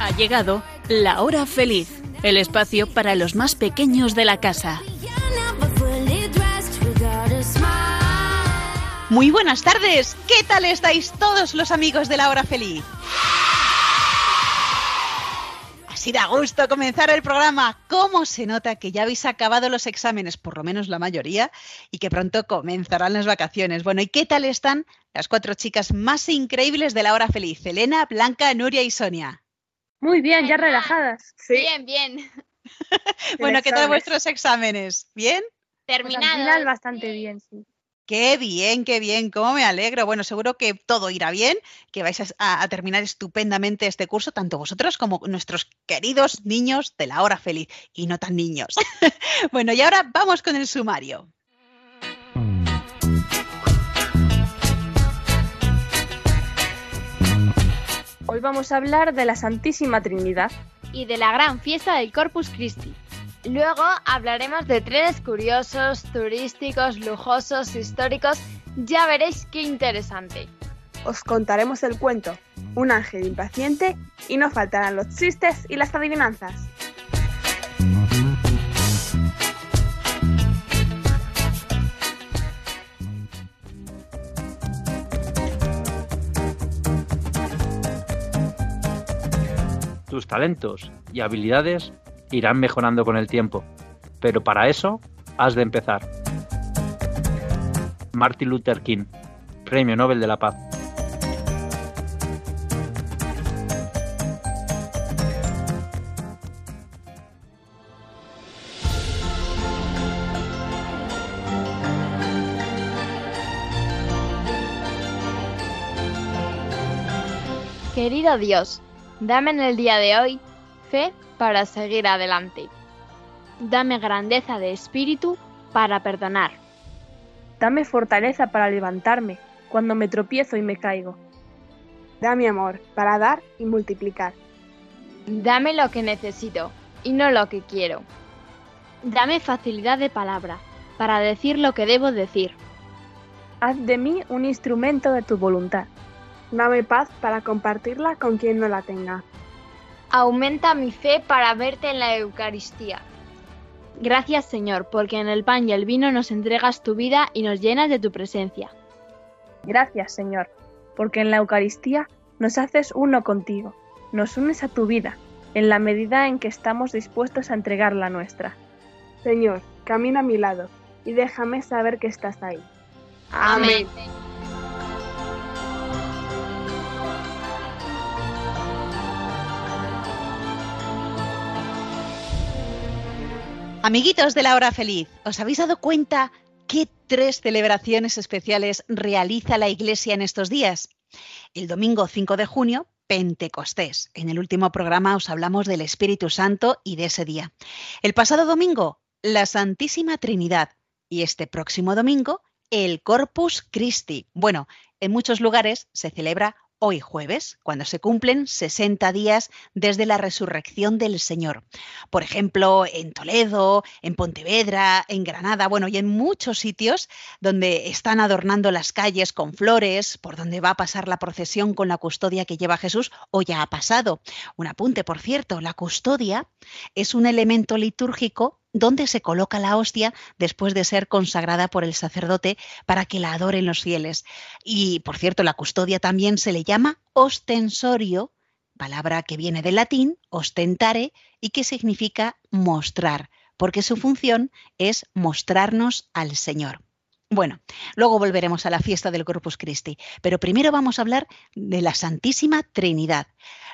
Ha llegado la hora feliz, el espacio para los más pequeños de la casa. Muy buenas tardes, ¿qué tal estáis todos los amigos de la hora feliz? Así da gusto comenzar el programa. ¿Cómo se nota que ya habéis acabado los exámenes, por lo menos la mayoría, y que pronto comenzarán las vacaciones? Bueno, ¿y qué tal están las cuatro chicas más increíbles de la hora feliz? Elena, Blanca, Nuria y Sonia. Muy bien, ya relajadas. Bien, bien. Bueno, ¿qué tal vuestros exámenes? ¿Bien? Pues al Terminado. final bastante bien, sí. Qué bien, qué bien, cómo me alegro. Bueno, seguro que todo irá bien, que vais a, a- a terminar estupendamente este curso, tanto vosotros como nuestros queridos niños de la hora feliz y no tan niños. bueno, y ahora vamos con el sumario. Hoy vamos a hablar de la Santísima Trinidad. Y de la gran fiesta del Corpus Christi. Luego hablaremos de trenes curiosos, turísticos, lujosos, históricos. Ya veréis qué interesante. Os contaremos el cuento, un ángel impaciente y no faltarán los chistes y las adivinanzas. Tus talentos y habilidades irán mejorando con el tiempo, pero para eso has de empezar. Martin Luther King, Premio Nobel de la Paz. Querido Dios, dame en el día de hoy fe para seguir adelante. Dame grandeza de espíritu para perdonar. Dame fortaleza para levantarme cuando me tropiezo y me caigo. Dame amor para dar y multiplicar. Dame lo que necesito y no lo que quiero. Dame facilidad de palabra para decir lo que debo decir. Haz de mí un instrumento de tu voluntad. Dame paz para compartirla con quien no la tenga. Aumenta mi fe para verte en la Eucaristía. Gracias Señor, porque en el pan y el vino nos entregas tu vida y nos llenas de tu presencia. Gracias, Señor, porque en la Eucaristía nos haces uno contigo, nos unes a tu vida, en la medida en que estamos dispuestos a entregar la nuestra. Señor, camina a mi lado y déjame saber que estás ahí. Amén. Amiguitos de la hora feliz, ¿os habéis dado cuenta qué tres celebraciones especiales realiza la Iglesia en estos días? El domingo 5 de junio, Pentecostés. En el último programa os hablamos del Espíritu Santo y de ese día. El pasado domingo, la Santísima Trinidad. Y este próximo domingo, el Corpus Christi. Bueno, en muchos lugares se celebra hoy jueves, cuando se cumplen 60 días desde la resurrección del Señor. Por ejemplo, en Toledo, en Pontevedra, en Granada, bueno, y en muchos sitios donde están adornando las calles con flores, por donde va a pasar la procesión con la custodia que lleva Jesús, o ya ha pasado. Un apunte, por cierto, la custodia es un elemento litúrgico donde se coloca la hostia después de ser consagrada por el sacerdote para que la adoren los fieles. Y, por cierto, la custodia también se le llama ostensorio, palabra que viene del latín, ostentare, y que significa mostrar, porque su función es mostrarnos al Señor. Bueno, luego volveremos a la fiesta del Corpus Christi, pero primero vamos a hablar de la Santísima Trinidad.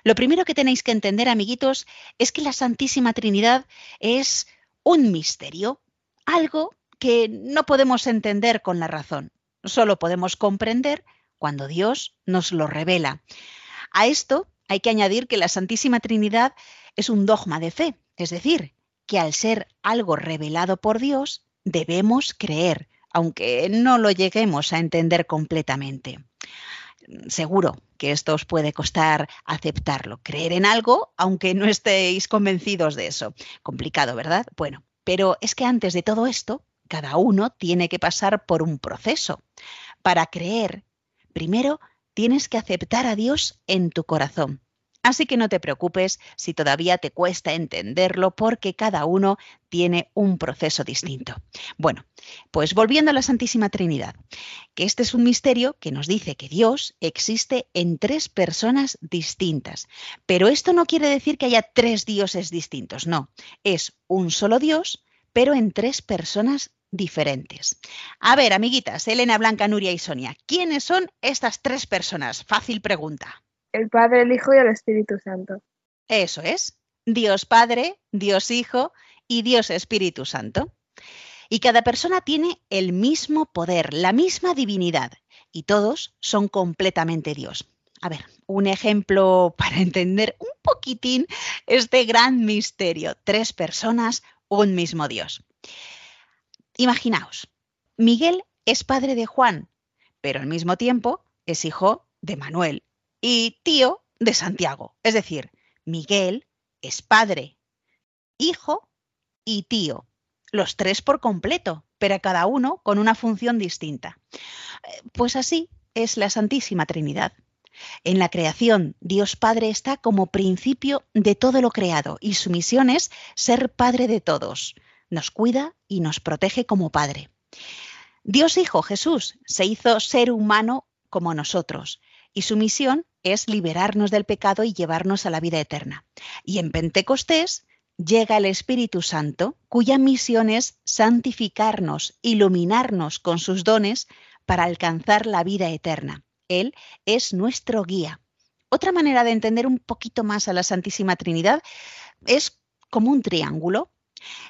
Lo primero que tenéis que entender, amiguitos, es que la Santísima Trinidad es un misterio, algo que no podemos entender con la razón, solo podemos comprender cuando Dios nos lo revela. A esto hay que añadir que la Santísima Trinidad es un dogma de fe, es decir, que al ser algo revelado por Dios, debemos creer, aunque no lo lleguemos a entender completamente. Seguro que esto os puede costar aceptarlo, creer en algo, aunque no estéis convencidos de eso. Complicado, ¿verdad? Bueno, pero es que antes de todo esto, cada uno tiene que pasar por un proceso. Para creer, primero tienes que aceptar a Dios en tu corazón. Así que no te preocupes si todavía te cuesta entenderlo porque cada uno tiene un proceso distinto. Bueno, pues volviendo a la Santísima Trinidad, que este es un misterio que nos dice que Dios existe en tres personas distintas. Pero esto no quiere decir que haya tres dioses distintos, no. Es un solo Dios, pero en tres personas diferentes. A ver, amiguitas, Elena, Blanca, Nuria y Sonia, ¿quiénes son estas tres personas? Fácil pregunta. El Padre, el Hijo y el Espíritu Santo. Eso es, Dios Padre, Dios Hijo y Dios Espíritu Santo. Y cada persona tiene el mismo poder, la misma divinidad, y todos son completamente Dios. A ver, un ejemplo para entender un poquitín este gran misterio. Tres personas, un mismo Dios. Imaginaos, Miguel es padre de Juan, pero al mismo tiempo es hijo de Manuel y tío de Santiago. Es decir, Miguel es padre, hijo y tío. Los tres por completo, pero cada uno con una función distinta. Eh, Pues así es la Santísima Trinidad. En la creación, Dios Padre está como principio de todo lo creado y su misión es ser Padre de todos. Nos cuida y nos protege como Padre. Dios Hijo Jesús se hizo ser humano como nosotros y su misión es liberarnos del pecado y llevarnos a la vida eterna. Y en Pentecostés llega el Espíritu Santo, cuya misión es santificarnos, iluminarnos con sus dones para alcanzar la vida eterna. Él es nuestro guía. Otra manera de entender un poquito más a la Santísima Trinidad es como un triángulo.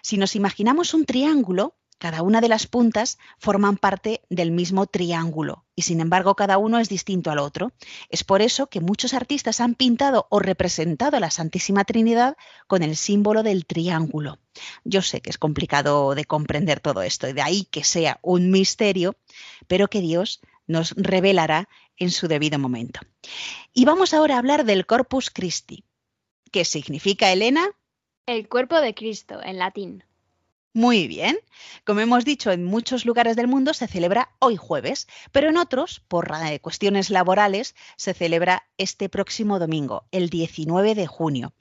Si nos imaginamos un triángulo, cada una de las puntas forman parte del mismo triángulo y sin embargo cada uno es distinto al otro. Es por eso que muchos artistas han pintado o representado a la Santísima Trinidad con el símbolo del triángulo. Yo sé que es complicado de comprender todo esto y de ahí que sea un misterio, pero que Dios nos revelará en su debido momento. Y vamos ahora a hablar del Corpus Christi. ¿Qué significa, Elena? El cuerpo de Cristo, en latín. Muy bien. Como hemos dicho, en muchos lugares del mundo se celebra hoy jueves, pero en otros, por eh, cuestiones laborales, se celebra este próximo domingo, el 19 de junio.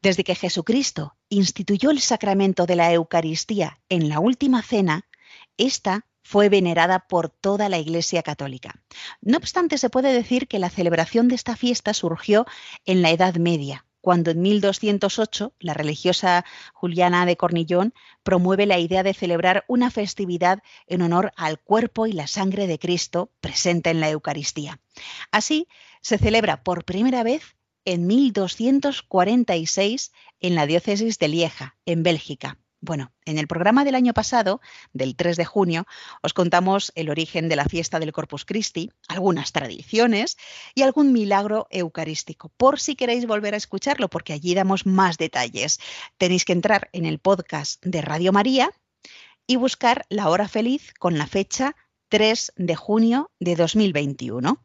Desde que Jesucristo instituyó el sacramento de la Eucaristía en la última cena, esta fue venerada por toda la Iglesia Católica. No obstante, se puede decir que la celebración de esta fiesta surgió en la Edad Media, cuando en 1208 la religiosa Juliana de Cornillón promueve la idea de celebrar una festividad en honor al cuerpo y la sangre de Cristo presente en la Eucaristía. Así, se celebra por primera vez en 1246 en la diócesis de Lieja, en Bélgica. Bueno, en el programa del año pasado, del 3 de junio, os contamos el origen de la fiesta del Corpus Christi, algunas tradiciones y algún milagro eucarístico, por si queréis volver a escucharlo, porque allí damos más detalles. Tenéis que entrar en el podcast de Radio María y buscar la hora feliz con la fecha 3 de junio de 2021.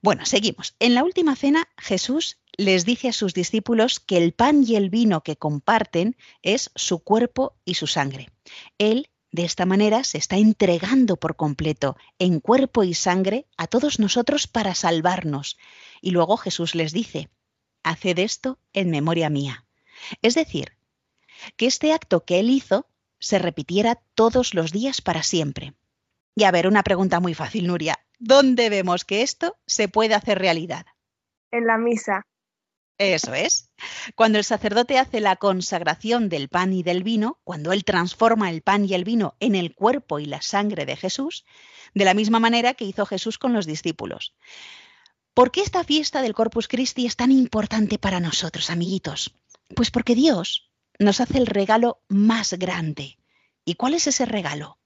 Bueno, seguimos. En la última cena, Jesús les dice a sus discípulos que el pan y el vino que comparten es su cuerpo y su sangre. Él, de esta manera, se está entregando por completo, en cuerpo y sangre, a todos nosotros para salvarnos. Y luego Jesús les dice, haced esto en memoria mía. Es decir, que este acto que él hizo se repitiera todos los días para siempre. Y a ver, una pregunta muy fácil, Nuria. ¿Dónde vemos que esto se puede hacer realidad? En la misa. Eso es. Cuando el sacerdote hace la consagración del pan y del vino, cuando él transforma el pan y el vino en el cuerpo y la sangre de Jesús, de la misma manera que hizo Jesús con los discípulos. ¿Por qué esta fiesta del Corpus Christi es tan importante para nosotros, amiguitos? Pues porque Dios nos hace el regalo más grande. ¿Y cuál es ese regalo?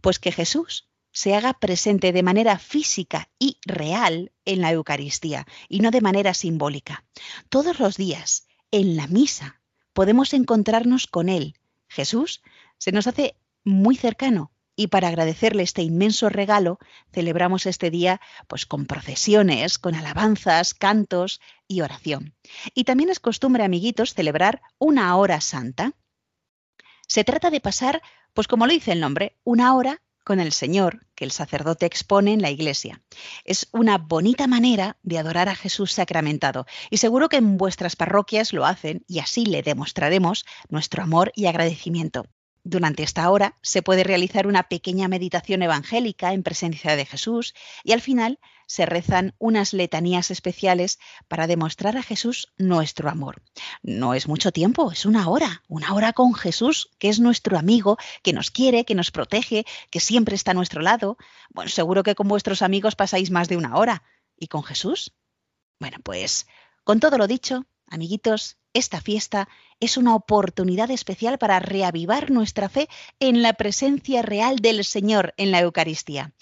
Pues que Jesús se haga presente de manera física y real en la Eucaristía y no de manera simbólica. Todos los días, en la misa, podemos encontrarnos con Él. Jesús se nos hace muy cercano y para agradecerle este inmenso regalo celebramos este día pues con procesiones, con alabanzas, cantos y oración. Y también es costumbre, amiguitos, celebrar una hora santa. Se trata de pasar, pues como lo dice el nombre, una hora con el Señor que el sacerdote expone en la iglesia. Es una bonita manera de adorar a Jesús sacramentado y seguro que en vuestras parroquias lo hacen y así le demostraremos nuestro amor y agradecimiento. Durante esta hora se puede realizar una pequeña meditación evangélica en presencia de Jesús y al final se rezan unas letanías especiales para demostrar a Jesús nuestro amor. No es mucho tiempo, es una hora, una hora con Jesús, que es nuestro amigo, que nos quiere, que nos protege, que siempre está a nuestro lado. Bueno, seguro que con vuestros amigos pasáis más de una hora. ¿Y con Jesús? Bueno, pues con todo lo dicho, amiguitos, esta fiesta es una oportunidad especial para reavivar nuestra fe en la presencia real del Señor en la Eucaristía.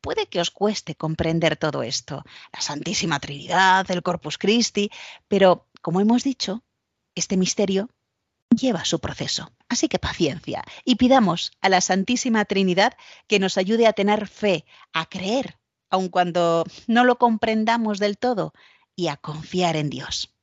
Puede que os cueste comprender todo esto, la Santísima Trinidad, el Corpus Christi, pero, como hemos dicho, este misterio lleva su proceso. Así que paciencia y pidamos a la Santísima Trinidad que nos ayude a tener fe, a creer, aun cuando no lo comprendamos del todo, y a confiar en Dios.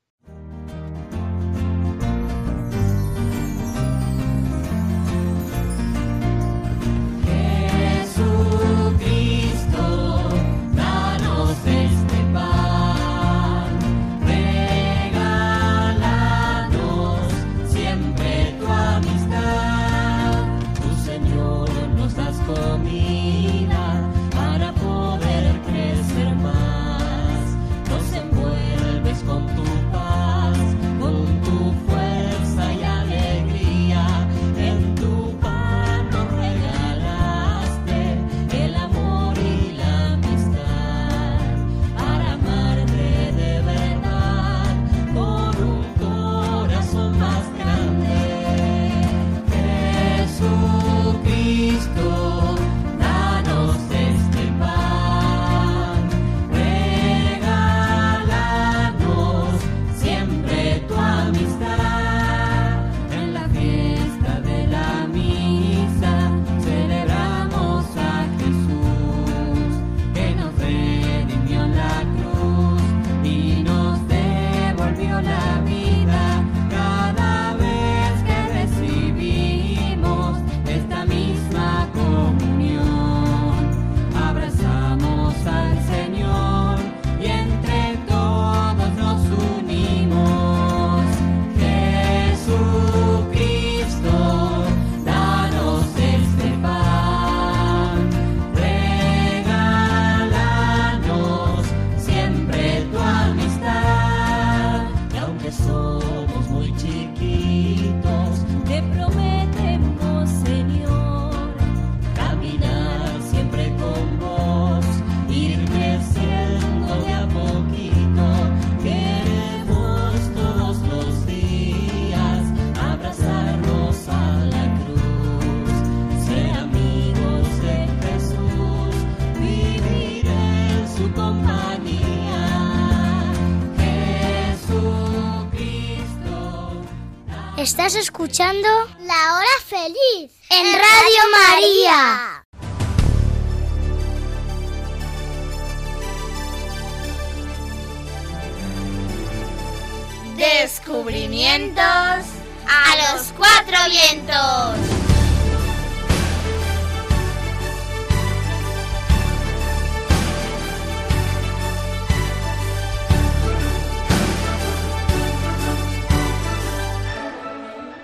Estás escuchando La Hora Feliz en Radio María.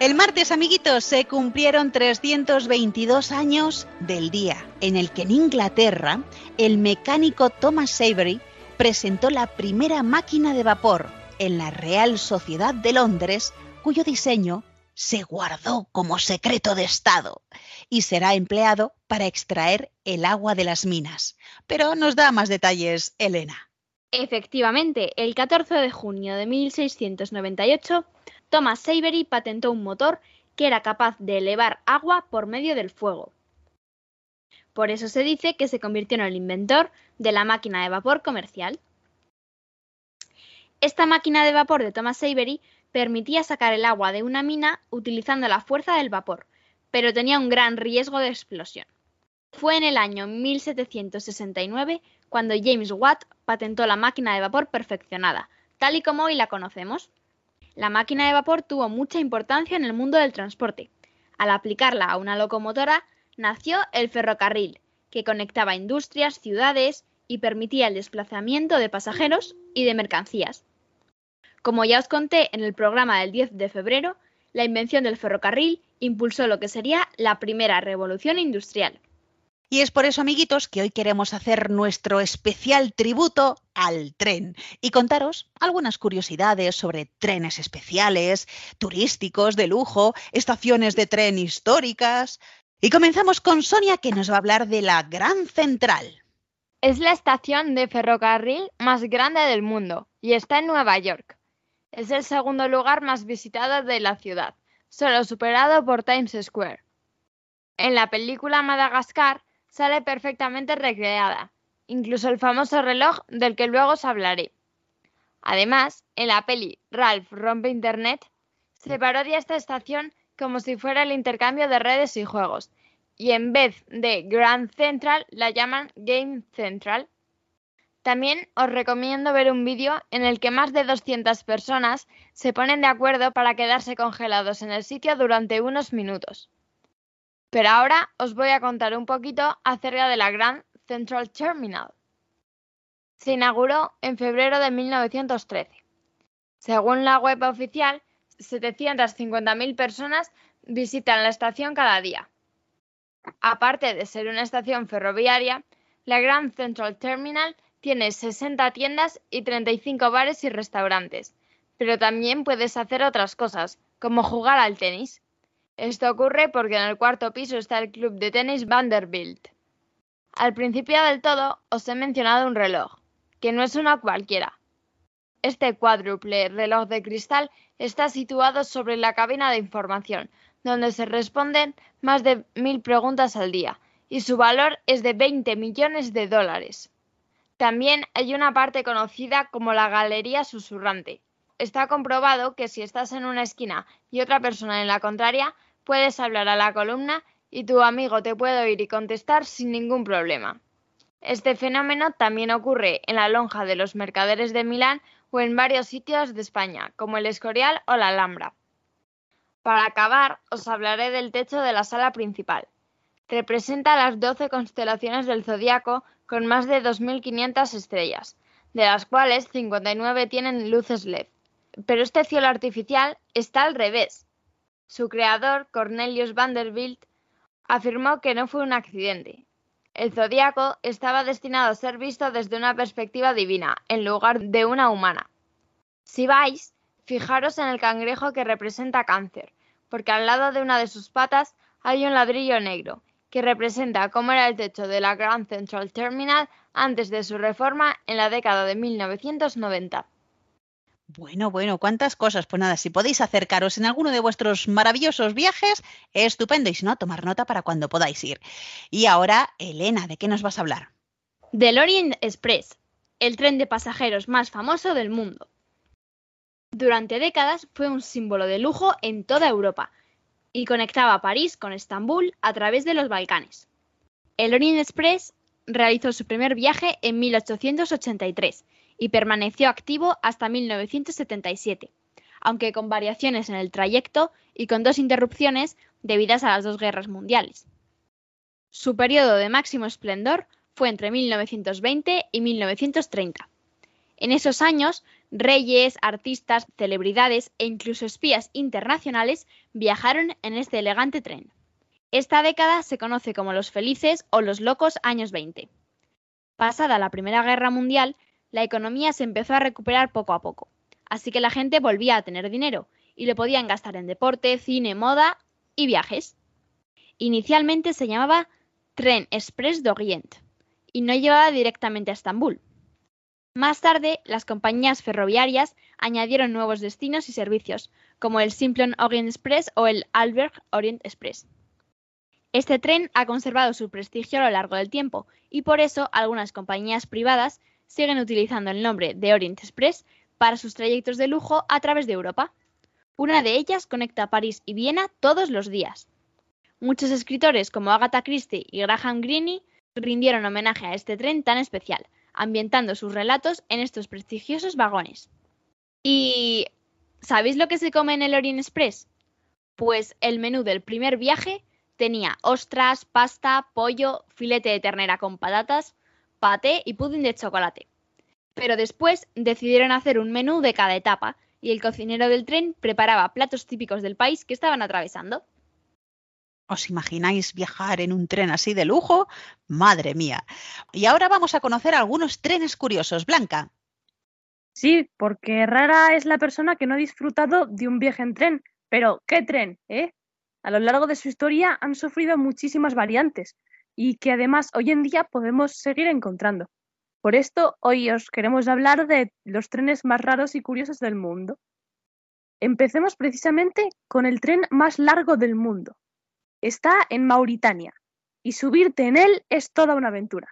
El martes, amiguitos, se cumplieron 322 años del día en el que en Inglaterra el mecánico Thomas Savery presentó la primera máquina de vapor en la Real Sociedad de Londres, cuyo diseño se guardó como secreto de Estado y será empleado para extraer el agua de las minas. Pero nos da más detalles Elena. Efectivamente, el 14 de junio de 1698, Thomas Savery patentó un motor que era capaz de elevar agua por medio del fuego. Por eso se dice que se convirtió en el inventor de la máquina de vapor comercial. Esta máquina de vapor de Thomas Savery permitía sacar el agua de una mina utilizando la fuerza del vapor, pero tenía un gran riesgo de explosión. Fue en el año 1769 cuando James Watt patentó la máquina de vapor perfeccionada, tal y como hoy la conocemos. La máquina de vapor tuvo mucha importancia en el mundo del transporte. Al aplicarla a una locomotora, nació el ferrocarril, que conectaba industrias, ciudades y permitía el desplazamiento de pasajeros y de mercancías. Como ya os conté en el programa del 10 de febrero, la invención del ferrocarril impulsó lo que sería la primera revolución industrial. Y es por eso, amiguitos, que hoy queremos hacer nuestro especial tributo al tren y contaros algunas curiosidades sobre trenes especiales, turísticos, de lujo, estaciones de tren históricas. Y comenzamos con Sonia, que nos va a hablar de la Gran Central. Es la estación de ferrocarril más grande del mundo y está en Nueva York. Es el segundo lugar más visitado de la ciudad, solo superado por Times Square. En la película Madagascar sale perfectamente recreada, incluso el famoso reloj del que luego os hablaré. Además, en la peli Ralph rompe Internet, se parodia esta estación como si fuera el intercambio de redes y juegos, y en vez de Grand Central la llaman Game Central. También os recomiendo ver un vídeo en el que más de 200 personas se ponen de acuerdo para quedarse congelados en el sitio durante unos minutos. Pero ahora os voy a contar un poquito acerca de la Grand Central Terminal. Se inauguró en febrero de 1913. Según la web oficial, 750.000 personas visitan la estación cada día. Aparte de ser una estación ferroviaria, la Grand Central Terminal tiene 60 tiendas y 35 bares y restaurantes, pero también puedes hacer otras cosas, como jugar al tenis. Esto ocurre porque en el cuarto piso está el club de tenis Vanderbilt. Al principio del todo os he mencionado un reloj, que no es una cualquiera. Este cuádruple reloj de cristal está situado sobre la cabina de información, donde se responden más de mil preguntas al día, y su valor es de 20 millones de dólares. También hay una parte conocida como la galería susurrante, está comprobado que si estás en una esquina y otra persona en la contraria, puedes hablar a la columna y tu amigo te puede oír y contestar sin ningún problema. Este fenómeno también ocurre en la lonja de los mercaderes de Milán o en varios sitios de España, como el Escorial o la Alhambra. Para acabar, os hablaré del techo de la sala principal. Representa las 12 constelaciones del zodiaco con más de 2.500 estrellas, de las cuales 59 tienen luces LED. Pero este cielo artificial está al revés. Su creador, Cornelius Vanderbilt, afirmó que no fue un accidente. El zodiaco estaba destinado a ser visto desde una perspectiva divina, en lugar de una humana. Si vais, fijaros en el cangrejo que representa cáncer, porque al lado de una de sus patas hay un ladrillo negro, que representa cómo era el techo de la Grand Central Terminal antes de su reforma en la década de 1990. Bueno, bueno, cuántas cosas. Pues nada, si podéis acercaros en alguno de vuestros maravillosos viajes, estupendo. Y si no, tomar nota para cuando podáis ir. Y ahora, Elena, ¿de qué nos vas a hablar? Del Orient Express, el tren de pasajeros más famoso del mundo. Durante décadas fue un símbolo de lujo en toda Europa y conectaba París con Estambul a través de los Balcanes. El Orient Express realizó su primer viaje en 1883 y permaneció activo hasta 1977, aunque con variaciones en el trayecto y con dos interrupciones debidas a las dos guerras mundiales. Su periodo de máximo esplendor fue entre 1920 y 1930. En esos años, reyes, artistas, celebridades e incluso espías internacionales viajaron en este elegante tren. Esta década se conoce como los felices o los locos años 20. Pasada la Primera Guerra Mundial, la economía se empezó a recuperar poco a poco, así que la gente volvía a tener dinero y lo podían gastar en deporte, cine, moda y viajes. Inicialmente se llamaba Tren Express d'Orient y no llevaba directamente a Estambul. Más tarde, las compañías ferroviarias añadieron nuevos destinos y servicios, como el Simplon Orient Express o el Albert Orient Express. Este tren ha conservado su prestigio a lo largo del tiempo y por eso algunas compañías privadas siguen utilizando el nombre de Orient Express para sus trayectos de lujo a través de Europa. Una de ellas conecta París y Viena todos los días. Muchos escritores como Agatha Christie y Graham Greene rindieron homenaje a este tren tan especial, ambientando sus relatos en estos prestigiosos vagones. ¿Y sabéis lo que se come en el Orient Express? Pues el menú del primer viaje Tenía ostras, pasta, pollo, filete de ternera con patatas, paté y pudding de chocolate. Pero después decidieron hacer un menú de cada etapa y el cocinero del tren preparaba platos típicos del país que estaban atravesando. ¿Os imagináis viajar en un tren así de lujo? Madre mía. Y ahora vamos a conocer algunos trenes curiosos. Blanca. Sí, porque rara es la persona que no ha disfrutado de un viaje en tren. Pero, ¿qué tren? ¿Eh? A lo largo de su historia han sufrido muchísimas variantes y que además hoy en día podemos seguir encontrando. Por esto, hoy os queremos hablar de los trenes más raros y curiosos del mundo. Empecemos precisamente con el tren más largo del mundo. Está en Mauritania y subirte en él es toda una aventura.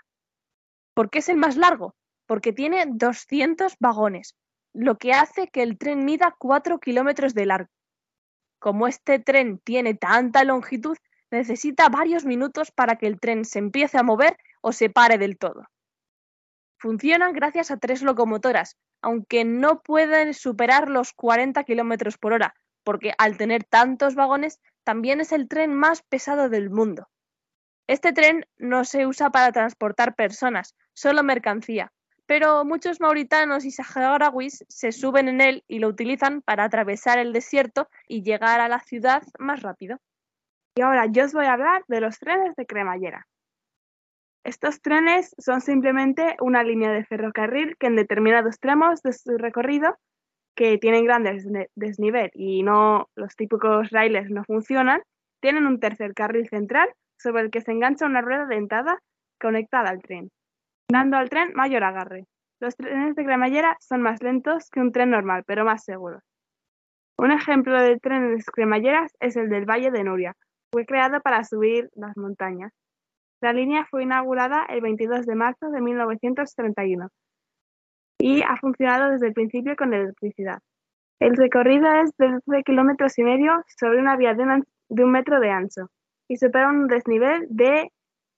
¿Por qué es el más largo? Porque tiene 200 vagones, lo que hace que el tren mida 4 kilómetros de largo. Como este tren tiene tanta longitud, necesita varios minutos para que el tren se empiece a mover o se pare del todo. Funcionan gracias a tres locomotoras, aunque no pueden superar los 40 kilómetros por hora, porque al tener tantos vagones, también es el tren más pesado del mundo. Este tren no se usa para transportar personas, solo mercancía, pero muchos mauritanos y saharauis se suben en él y lo utilizan para atravesar el desierto y llegar a la ciudad más rápido. Y ahora yo os voy a hablar de los trenes de cremallera. Estos trenes son simplemente una línea de ferrocarril que en determinados tramos de su recorrido, que tienen grandes desnivel y no los típicos raíles no funcionan, tienen un tercer carril central sobre el que se engancha una rueda dentada conectada al tren, dando al tren mayor agarre. Los trenes de cremallera son más lentos que un tren normal, pero más seguros. Un ejemplo de trenes cremalleras es el del Valle de Nuria, fue creado para subir las montañas. La línea fue inaugurada el 22 de marzo de 1931 y ha funcionado desde el principio con electricidad. El recorrido es de 12 kilómetros y medio sobre una vía de un, metro de ancho y supera un desnivel de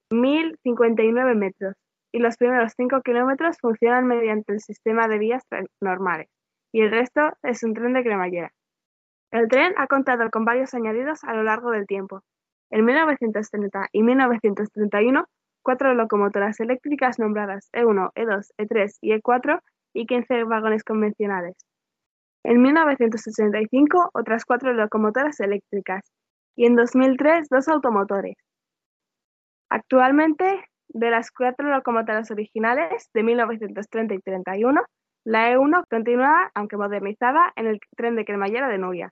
1.059 metros. Y los primeros 5 kilómetros funcionan mediante el sistema de vías normales y el resto es un tren de cremallera. El tren ha contado con varios añadidos a lo largo del tiempo. En 1930 y 1931, cuatro locomotoras eléctricas nombradas E1, E2, E3 y E4 y 15 vagones convencionales. En 1985, otras cuatro locomotoras eléctricas y en 2003, dos automotores. Actualmente, de las cuatro locomotoras originales de 1930 y 31, la E1 continúa, aunque modernizada, en el tren de cremallera de Nuria,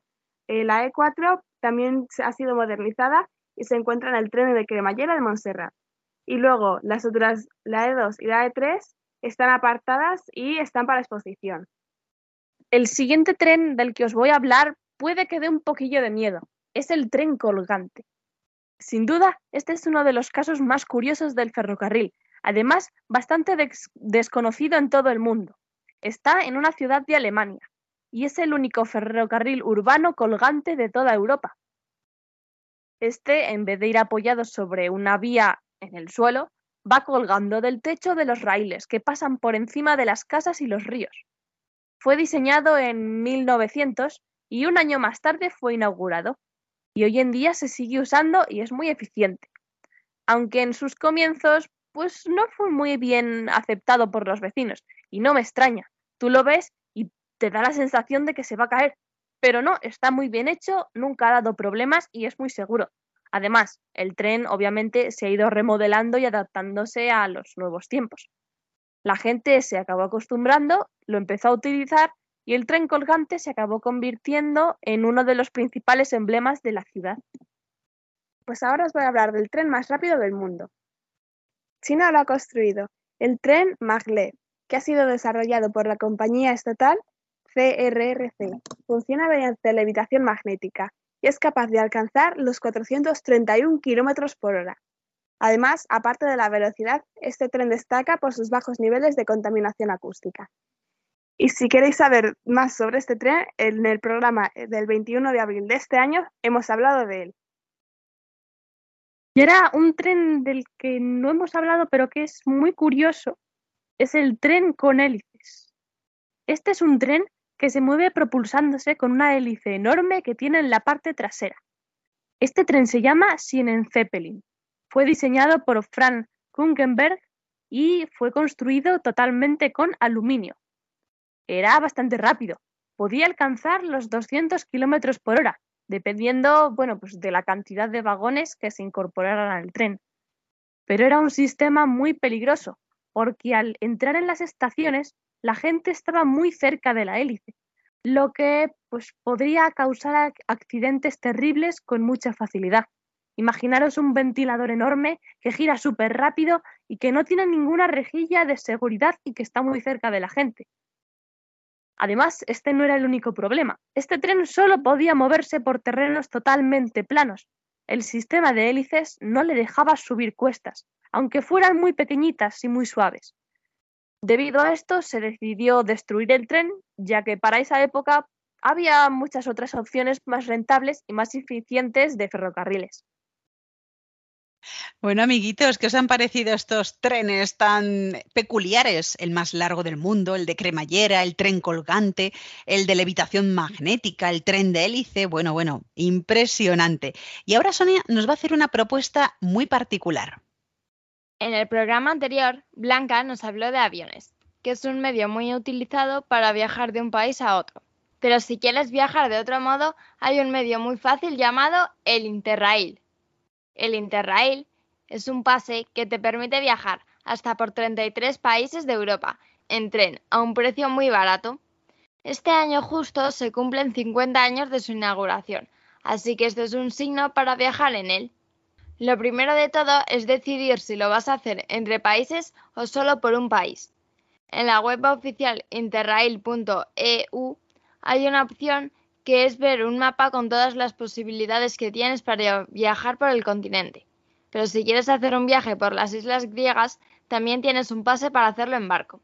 eh, la E4 también ha sido modernizada y se encuentra en el tren de cremallera de Montserrat. Y luego las otras, la E2 y la E3, están apartadas y están para exposición. El siguiente tren del que os voy a hablar puede que dé un poquillo de miedo. Es el tren colgante. Sin duda, este es uno de los casos más curiosos del ferrocarril, además bastante desconocido en todo el mundo. Está en una ciudad de Alemania y es el único ferrocarril urbano colgante de toda Europa. Este, en vez de ir apoyado sobre una vía en el suelo, va colgando del techo de los raíles que pasan por encima de las casas y los ríos. Fue diseñado en 1900 y un año más tarde fue inaugurado, y hoy en día se sigue usando y es muy eficiente. Aunque en sus comienzos pues no fue muy bien aceptado por los vecinos, y no me extraña. Tú lo ves te da la sensación de que se va a caer. Pero no, está muy bien hecho, nunca ha dado problemas y es muy seguro. Además, el tren obviamente se ha ido remodelando y adaptándose a los nuevos tiempos. La gente se acabó acostumbrando, lo empezó a utilizar y el tren colgante se acabó convirtiendo en uno de los principales emblemas de la ciudad. Pues ahora os voy a hablar del tren más rápido del mundo. China lo ha construido, el tren Maglev, que ha sido desarrollado por la compañía estatal CRRC. Funciona mediante levitación magnética y es capaz de alcanzar los 431 km por hora. Además, aparte de la velocidad, este tren destaca por sus bajos niveles de contaminación acústica. Y si queréis saber más sobre este tren, en el programa del 21 de abril de este año hemos hablado de él. Y era un tren del que no hemos hablado, pero que es muy curioso. Es el tren con hélices. Este es un tren que se mueve propulsándose con una hélice enorme que tiene en la parte trasera. Este tren se llama Zeppelin. Fue diseñado por Franz Kunkenberg y fue construido totalmente con aluminio. Era bastante rápido, podía alcanzar los 200 kilómetros por hora, dependiendo bueno, pues de la cantidad de vagones que se incorporaran al tren. Pero era un sistema muy peligroso, porque al entrar en las estaciones la gente estaba muy cerca de la hélice, lo que pues, podría causar accidentes terribles con mucha facilidad. Imaginaros un ventilador enorme que gira súper rápido y que no tiene ninguna rejilla de seguridad y que está muy cerca de la gente. Además, este no era el único problema. Este tren solo podía moverse por terrenos totalmente planos. El sistema de hélices no le dejaba subir cuestas, aunque fueran muy pequeñitas y muy suaves. Debido a esto, se decidió destruir el tren, ya que para esa época había muchas otras opciones más rentables y más eficientes de ferrocarriles. Bueno, amiguitos, ¿qué os han parecido estos trenes tan peculiares? El más largo del mundo, el de cremallera, el tren colgante, el de levitación magnética, el tren de hélice. Bueno, bueno, impresionante. Y ahora Sonia nos va a hacer una propuesta muy particular. En el programa anterior, Blanca nos habló de aviones, que es un medio muy utilizado para viajar de un país a otro. Pero si quieres viajar de otro modo, hay un medio muy fácil llamado el Interrail. El Interrail es un pase que te permite viajar hasta por 33 países de Europa en tren a un precio muy barato. Este año justo se cumplen 50 años de su inauguración, así que esto es un signo para viajar en él. Lo primero de todo es decidir si lo vas a hacer entre países o solo por un país. En la web oficial interrail.eu hay una opción que es ver un mapa con todas las posibilidades que tienes para viajar por el continente. Pero si quieres hacer un viaje por las islas griegas, también tienes un pase para hacerlo en barco.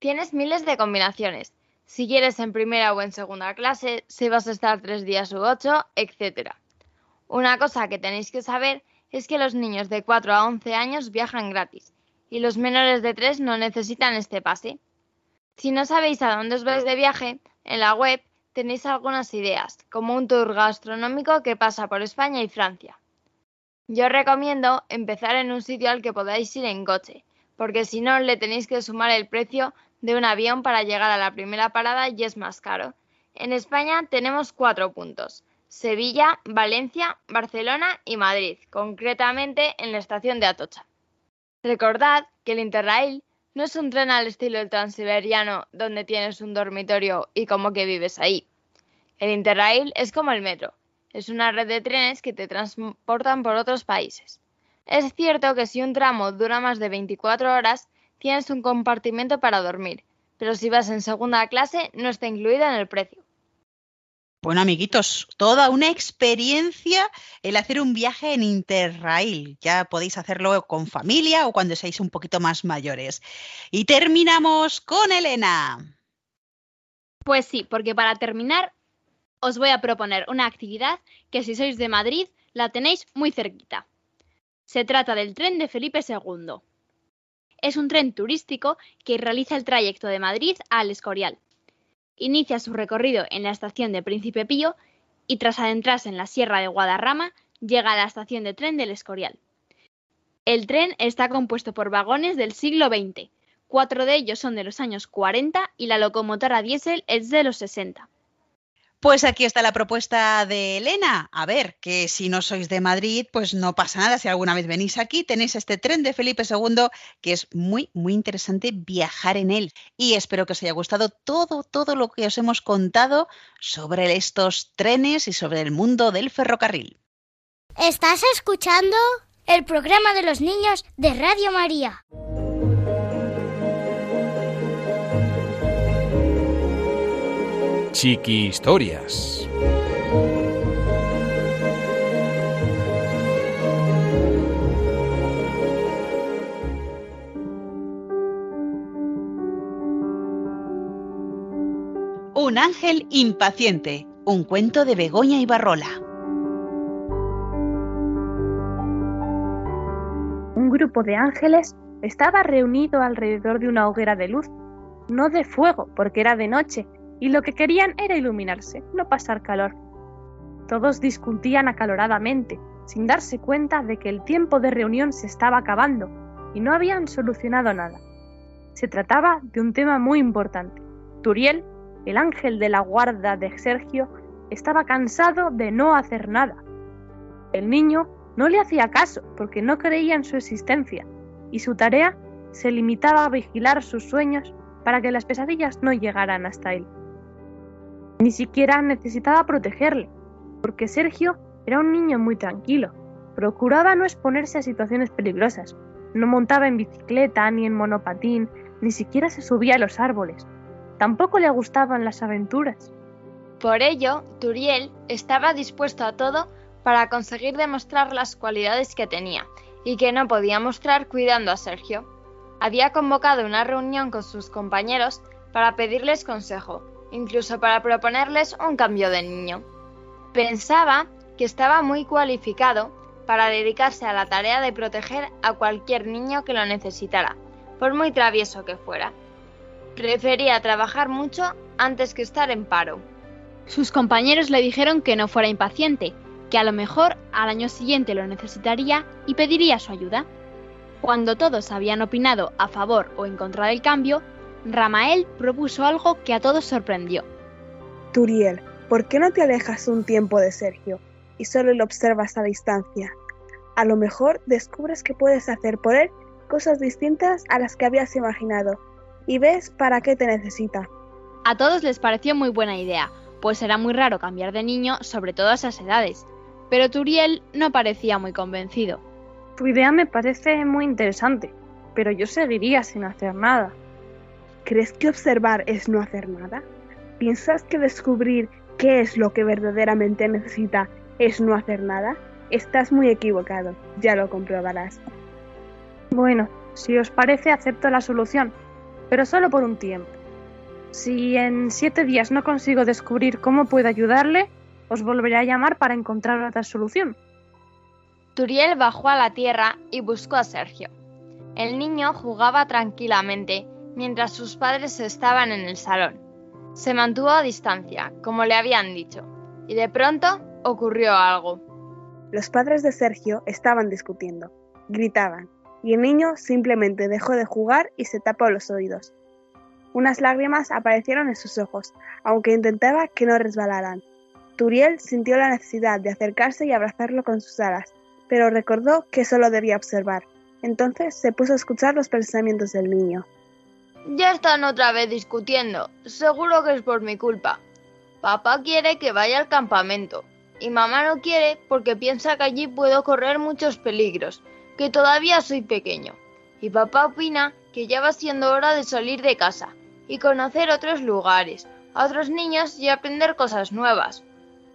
Tienes miles de combinaciones, si quieres en primera o en segunda clase, si vas a estar tres días u ocho, etc. Una cosa que tenéis que saber es que los niños de 4 a 11 años viajan gratis y los menores de 3 no necesitan este pase. Si no sabéis a dónde os vais de viaje, en la web tenéis algunas ideas, como un tour gastronómico que pasa por España y Francia. Yo recomiendo empezar en un sitio al que podáis ir en coche, porque si no le tenéis que sumar el precio de un avión para llegar a la primera parada y es más caro. En España tenemos cuatro puntos. Sevilla, Valencia, Barcelona y Madrid, concretamente en la estación de Atocha. Recordad que el Interrail no es un tren al estilo del transiberiano donde tienes un dormitorio y como que vives ahí. El Interrail es como el metro. Es una red de trenes que te transportan por otros países. Es cierto que si un tramo dura más de 24 horas, tienes un compartimento para dormir, pero si vas en segunda clase no está incluido en el precio. Bueno, amiguitos, toda una experiencia el hacer un viaje en Interrail. Ya podéis hacerlo con familia o cuando seáis un poquito más mayores. Y terminamos con Elena. Pues sí, porque para terminar os voy a proponer una actividad que si sois de Madrid la tenéis muy cerquita. Se trata del tren de Felipe II. Es un tren turístico que realiza el trayecto de Madrid al Escorial inicia su recorrido en la estación de Príncipe Pío y tras adentrarse en la Sierra de Guadarrama llega a la estación de tren del Escorial. El tren está compuesto por vagones del siglo XX, cuatro de ellos son de los años 40 y la locomotora diésel es de los 60. Pues aquí está la propuesta de Elena. A ver, que si no sois de Madrid, pues no pasa nada. Si alguna vez venís aquí, tenéis este tren de Felipe II, que es muy, muy interesante viajar en él. Y espero que os haya gustado todo, todo lo que os hemos contado sobre estos trenes y sobre el mundo del ferrocarril. ¿Estás escuchando? El programa de los niños de Radio María. Chiqui Historias. Un ángel impaciente, un cuento de Begoña y Barrola. Un grupo de ángeles estaba reunido alrededor de una hoguera de luz, no de fuego, porque era de noche, y lo que querían era iluminarse, no pasar calor. Todos discutían acaloradamente, sin darse cuenta de que el tiempo de reunión se estaba acabando y no habían solucionado nada. Se trataba de un tema muy importante. Turiel, el ángel de la guarda de Sergio, estaba cansado de no hacer nada. El niño no le hacía caso porque no creía en su existencia y su tarea se limitaba a vigilar sus sueños para que las pesadillas no llegaran hasta él. Ni siquiera necesitaba protegerle, porque Sergio era un niño muy tranquilo. Procuraba no exponerse a situaciones peligrosas. No montaba en bicicleta ni en monopatín, ni siquiera se subía a los árboles. Tampoco le gustaban las aventuras. Por ello, Turiel estaba dispuesto a todo para conseguir demostrar las cualidades que tenía y que no podía mostrar cuidando a Sergio. Había convocado una reunión con sus compañeros para pedirles consejo, incluso para proponerles un cambio de niño. Pensaba que estaba muy cualificado para dedicarse a la tarea de proteger a cualquier niño que lo necesitara, por muy travieso que fuera. Prefería trabajar mucho antes que estar en paro. Sus compañeros le dijeron que no fuera impaciente, que a lo mejor al año siguiente lo necesitaría y pediría su ayuda. Cuando todos habían opinado a favor o en contra del cambio, Ramael propuso algo que a todos sorprendió. Turiel, ¿por qué no te alejas un tiempo de Sergio y solo lo observas a distancia? A lo mejor descubres que puedes hacer por él cosas distintas a las que habías imaginado y ves para qué te necesita. A todos les pareció muy buena idea, pues era muy raro cambiar de niño, sobre todo a esas edades. Pero Turiel no parecía muy convencido. Tu idea me parece muy interesante, pero yo seguiría sin hacer nada. ¿Crees que observar es no hacer nada? ¿Piensas que descubrir qué es lo que verdaderamente necesita es no hacer nada? Estás muy equivocado, ya lo comprobarás. Bueno, si os parece, acepto la solución, pero solo por un tiempo. Si en siete días no consigo descubrir cómo puedo ayudarle, os volveré a llamar para encontrar otra solución. Turiel bajó a la tierra y buscó a Sergio. El niño jugaba tranquilamente mientras sus padres estaban en el salón. Se mantuvo a distancia, como le habían dicho, y de pronto ocurrió algo. Los padres de Sergio estaban discutiendo, gritaban, y el niño simplemente dejó de jugar y se tapó los oídos. Unas lágrimas aparecieron en sus ojos, aunque intentaba que no resbalaran. Turiel sintió la necesidad de acercarse y abrazarlo con sus alas, pero recordó que solo debía observar. Entonces se puso a escuchar los pensamientos del niño. Ya están otra vez discutiendo. Seguro que es por mi culpa. Papá quiere que vaya al campamento. Y mamá no quiere porque piensa que allí puedo correr muchos peligros, que todavía soy pequeño. Y papá opina que ya va siendo hora de salir de casa y conocer otros lugares, a otros niños y aprender cosas nuevas.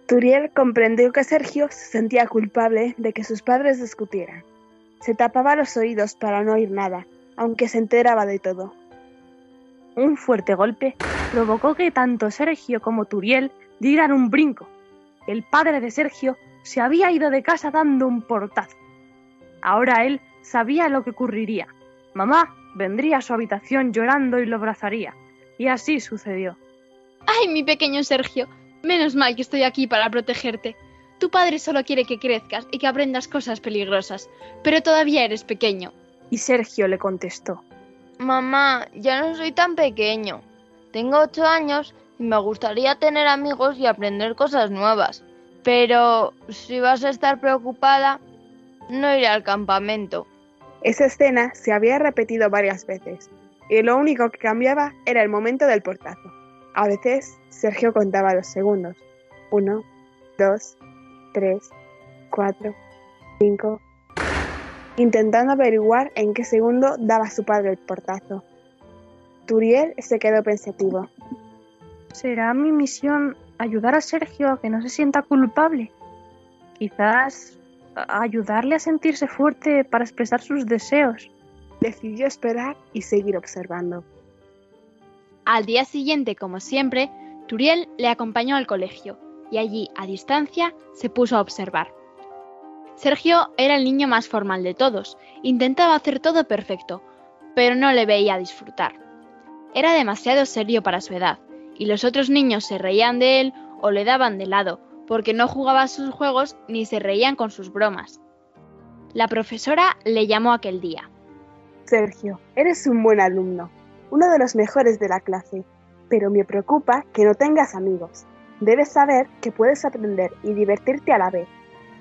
Turiel comprendió que Sergio se sentía culpable de que sus padres discutieran. Se tapaba los oídos para no oír nada, aunque se enteraba de todo. Un fuerte golpe provocó que tanto Sergio como Turiel dieran un brinco. El padre de Sergio se había ido de casa dando un portazo. Ahora él sabía lo que ocurriría. Mamá vendría a su habitación llorando y lo abrazaría. Y así sucedió. ¡Ay, mi pequeño Sergio! Menos mal que estoy aquí para protegerte. Tu padre solo quiere que crezcas y que aprendas cosas peligrosas, pero todavía eres pequeño. Y Sergio le contestó. Mamá, ya no soy tan pequeño. Tengo ocho años y me gustaría tener amigos y aprender cosas nuevas. Pero si vas a estar preocupada, no iré al campamento. Esa escena se había repetido varias veces, y lo único que cambiaba era el momento del portazo. A veces Sergio contaba los segundos. Uno, dos, tres, cuatro, cinco, intentando averiguar en qué segundo daba su padre el portazo. Turiel se quedó pensativo. ¿Será mi misión ayudar a Sergio a que no se sienta culpable? Quizás ayudarle a sentirse fuerte para expresar sus deseos. Decidió esperar y seguir observando. Al día siguiente, como siempre, Turiel le acompañó al colegio y allí, a distancia, se puso a observar. Sergio era el niño más formal de todos, intentaba hacer todo perfecto, pero no le veía disfrutar. Era demasiado serio para su edad, y los otros niños se reían de él o le daban de lado, porque no jugaba a sus juegos ni se reían con sus bromas. La profesora le llamó aquel día. Sergio, eres un buen alumno, uno de los mejores de la clase, pero me preocupa que no tengas amigos. Debes saber que puedes aprender y divertirte a la vez.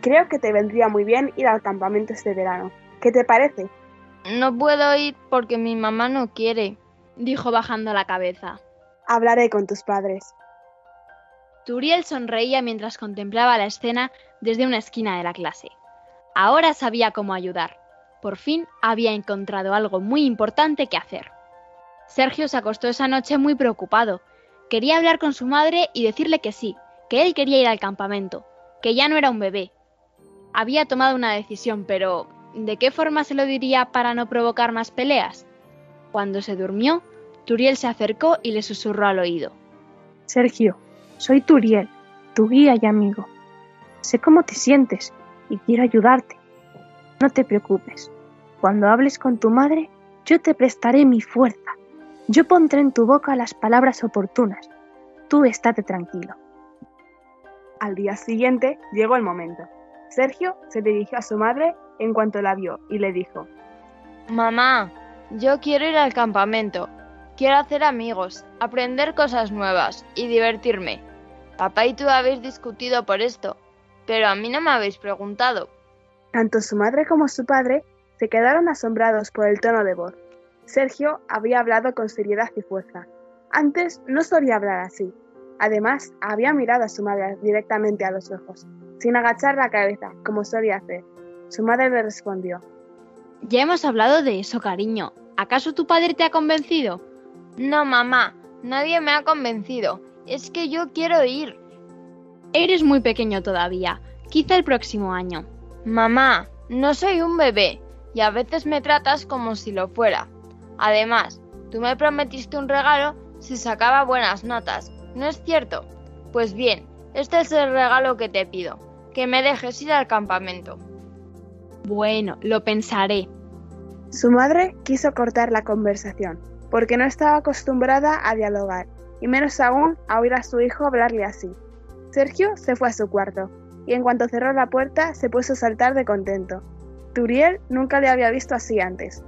Creo que te vendría muy bien ir al campamento este verano. ¿Qué te parece? No puedo ir porque mi mamá no quiere. dijo bajando la cabeza. Hablaré con tus padres. Turiel sonreía mientras contemplaba la escena desde una esquina de la clase. Ahora sabía cómo ayudar. Por fin había encontrado algo muy importante que hacer. Sergio se acostó esa noche muy preocupado. Quería hablar con su madre y decirle que sí, que él quería ir al campamento, que ya no era un bebé. Había tomado una decisión, pero ¿de qué forma se lo diría para no provocar más peleas? Cuando se durmió, Turiel se acercó y le susurró al oído. Sergio, soy Turiel, tu guía y amigo. Sé cómo te sientes y quiero ayudarte. No te preocupes. Cuando hables con tu madre, yo te prestaré mi fuerza. Yo pondré en tu boca las palabras oportunas. Tú estate tranquilo. Al día siguiente llegó el momento. Sergio se dirigió a su madre en cuanto la vio y le dijo, Mamá, yo quiero ir al campamento. Quiero hacer amigos, aprender cosas nuevas y divertirme. Papá y tú habéis discutido por esto, pero a mí no me habéis preguntado. Tanto su madre como su padre se quedaron asombrados por el tono de voz. Sergio había hablado con seriedad y fuerza. Antes no solía hablar así. Además, había mirado a su madre directamente a los ojos, sin agachar la cabeza, como solía hacer. Su madre le respondió, Ya hemos hablado de eso, cariño. ¿Acaso tu padre te ha convencido? No, mamá, nadie me ha convencido. Es que yo quiero ir. Eres muy pequeño todavía. Quizá el próximo año. Mamá, no soy un bebé y a veces me tratas como si lo fuera. Además, tú me prometiste un regalo si sacaba buenas notas, ¿no es cierto? Pues bien, este es el regalo que te pido, que me dejes ir al campamento. Bueno, lo pensaré. Su madre quiso cortar la conversación, porque no estaba acostumbrada a dialogar, y menos aún a oír a su hijo hablarle así. Sergio se fue a su cuarto, y en cuanto cerró la puerta se puso a saltar de contento. Turiel nunca le había visto así antes.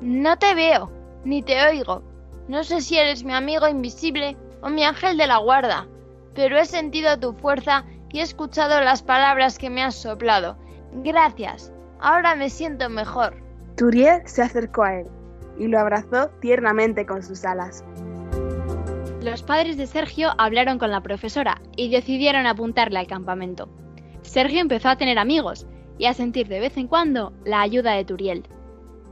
No te veo, ni te oigo. No sé si eres mi amigo invisible o mi ángel de la guarda, pero he sentido tu fuerza y he escuchado las palabras que me has soplado. Gracias. Ahora me siento mejor. Turiel se acercó a él y lo abrazó tiernamente con sus alas. Los padres de Sergio hablaron con la profesora y decidieron apuntarle al campamento. Sergio empezó a tener amigos y a sentir de vez en cuando la ayuda de Turiel.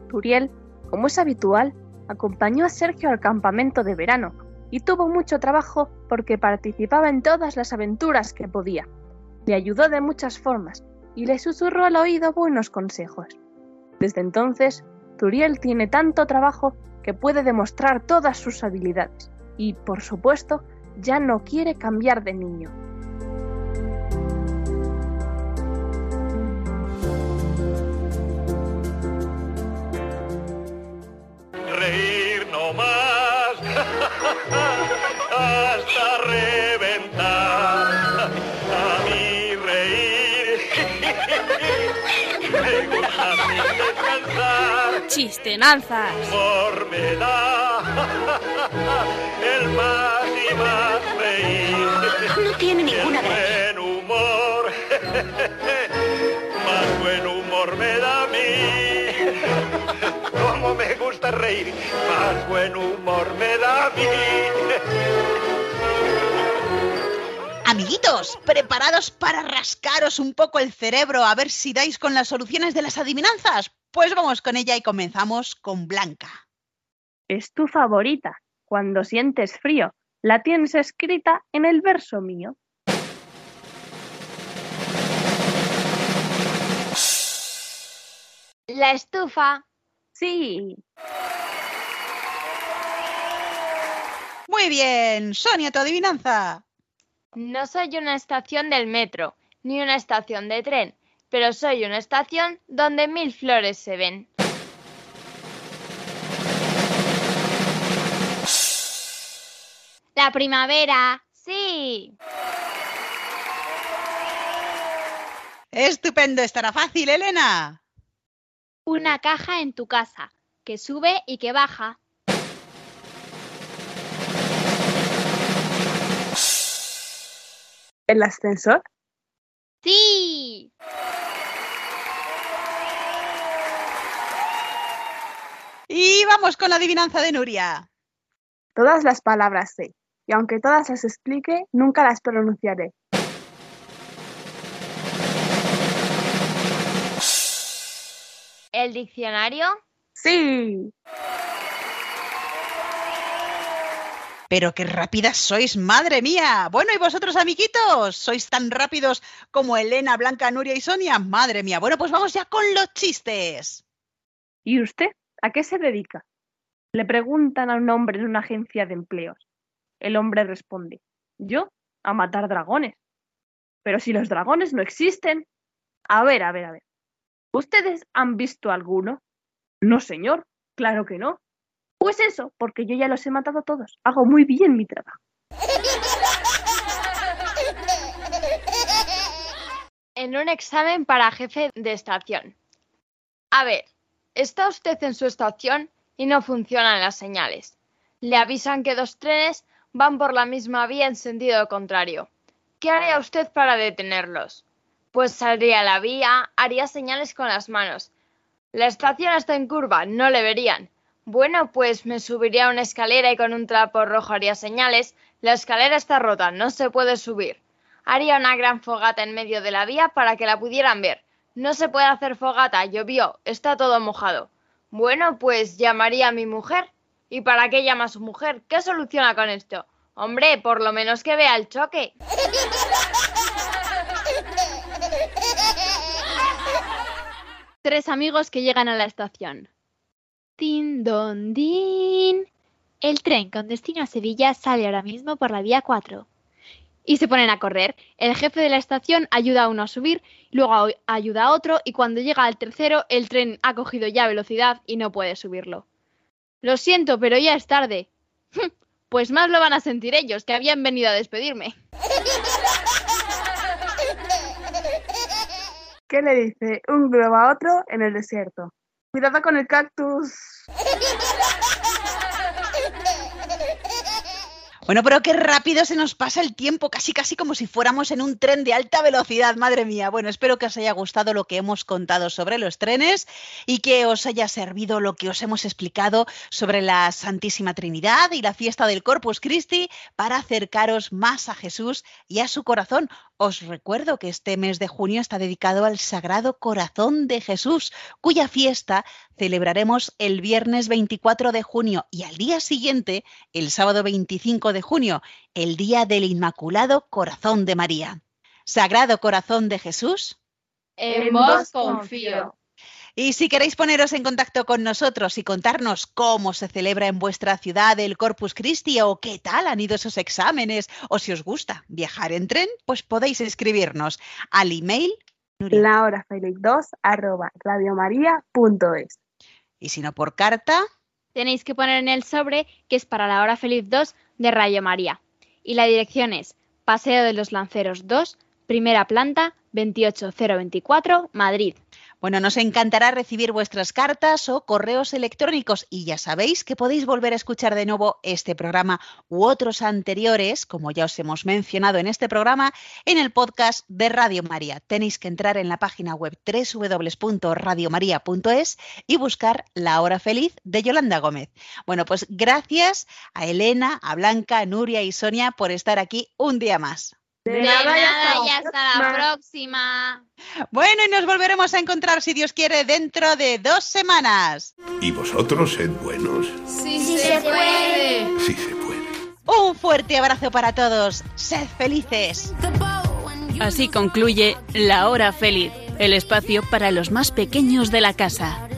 Turiel, como es habitual, acompañó a Sergio al campamento de verano y tuvo mucho trabajo porque participaba en todas las aventuras que podía. Le ayudó de muchas formas y le susurró al oído buenos consejos. Desde entonces, Turiel tiene tanto trabajo que puede demostrar todas sus habilidades y, por supuesto, ya no quiere cambiar de niño. Hasta reventar. A mí reír me gusta sin descansar. Chistenanzas. Humor me da el más y más reír. No tiene ninguna gracia. buen humor, más buen humor me da a mí. Reír, más buen humor me da a mí. Amiguitos, ¿preparados para rascaros un poco el cerebro a ver si dais con las soluciones de las adivinanzas? Pues vamos con ella y comenzamos con Blanca. Es tu favorita. Cuando sientes frío, la tienes escrita en el verso mío. La estufa. Sí. Muy bien, Sonia, tu adivinanza. No soy una estación del metro, ni una estación de tren, pero soy una estación donde mil flores se ven. La primavera. Sí. Estupendo, estará fácil, Elena. Una caja en tu casa, que sube y que baja. ¿El ascensor? ¡Sí! Y vamos con la adivinanza de Nuria. Todas las palabras sé, y aunque todas las explique, nunca las pronunciaré. ¿El diccionario? Sí. Pero qué rápidas sois, madre mía. Bueno, ¿y vosotros, amiguitos? ¿Sois tan rápidos como Elena, Blanca, Nuria y Sonia? Madre mía. Bueno, pues vamos ya con los chistes. ¿Y usted a qué se dedica? Le preguntan a un hombre en una agencia de empleos. El hombre responde, yo a matar dragones. Pero si los dragones no existen. A ver, a ver, a ver. ¿Ustedes han visto alguno? No, señor, claro que no. Pues eso, porque yo ya los he matado todos. Hago muy bien mi trabajo. En un examen para jefe de estación. A ver, está usted en su estación y no funcionan las señales. Le avisan que dos trenes van por la misma vía en sentido contrario. ¿Qué haría usted para detenerlos? Pues saldría a la vía, haría señales con las manos. La estación está en curva, no le verían. Bueno, pues me subiría a una escalera y con un trapo rojo haría señales. La escalera está rota, no se puede subir. Haría una gran fogata en medio de la vía para que la pudieran ver. No se puede hacer fogata, llovió, está todo mojado. Bueno, pues llamaría a mi mujer. ¿Y para qué llama a su mujer? ¿Qué soluciona con esto? Hombre, por lo menos que vea el choque. Tres amigos que llegan a la estación. Din don din. El tren con destino a Sevilla sale ahora mismo por la vía 4. Y se ponen a correr. El jefe de la estación ayuda a uno a subir, luego ayuda a otro y cuando llega al tercero el tren ha cogido ya velocidad y no puede subirlo. Lo siento, pero ya es tarde. Pues más lo van a sentir ellos, que habían venido a despedirme. ¿Qué le dice un globo a otro en el desierto? Cuidado con el cactus. Bueno, pero qué rápido se nos pasa el tiempo, casi casi como si fuéramos en un tren de alta velocidad, madre mía. Bueno, espero que os haya gustado lo que hemos contado sobre los trenes y que os haya servido lo que os hemos explicado sobre la Santísima Trinidad y la fiesta del Corpus Christi para acercaros más a Jesús y a su corazón. Os recuerdo que este mes de junio está dedicado al Sagrado Corazón de Jesús, cuya fiesta celebraremos el viernes 24 de junio y al día siguiente, el sábado 25 de junio, el día del Inmaculado Corazón de María. Sagrado Corazón de Jesús. En vos confío. Y si queréis poneros en contacto con nosotros y contarnos cómo se celebra en vuestra ciudad el Corpus Christi o qué tal han ido esos exámenes o si os gusta viajar en tren, pues podéis escribirnos al email Nuria. La hora feliz 2 arroba radiomaria.es. y si no por carta, Tenéis que poner en el sobre que es para la hora feliz 2 de Radio María. Y la dirección es Paseo de los Lanceros 2, primera planta, 28024, Madrid. Bueno, nos encantará recibir vuestras cartas o correos electrónicos y ya sabéis que podéis volver a escuchar de nuevo este programa u otros anteriores, como ya os hemos mencionado en este programa, en el podcast de Radio María. Tenéis que entrar en la página web www.radiomaria.es y buscar La Hora Feliz de Yolanda Gómez. Bueno, pues gracias a Elena, a Blanca, a Nuria y Sonia por estar aquí un día más. De nada y hasta la próxima. Bueno, y nos volveremos a encontrar, si Dios quiere, dentro de dos semanas. Y vosotros sed buenos. Sí, se puede. Sí se puede. Un fuerte abrazo para todos. Sed felices. Así concluye La Hora Feliz, el espacio para los más pequeños de la casa.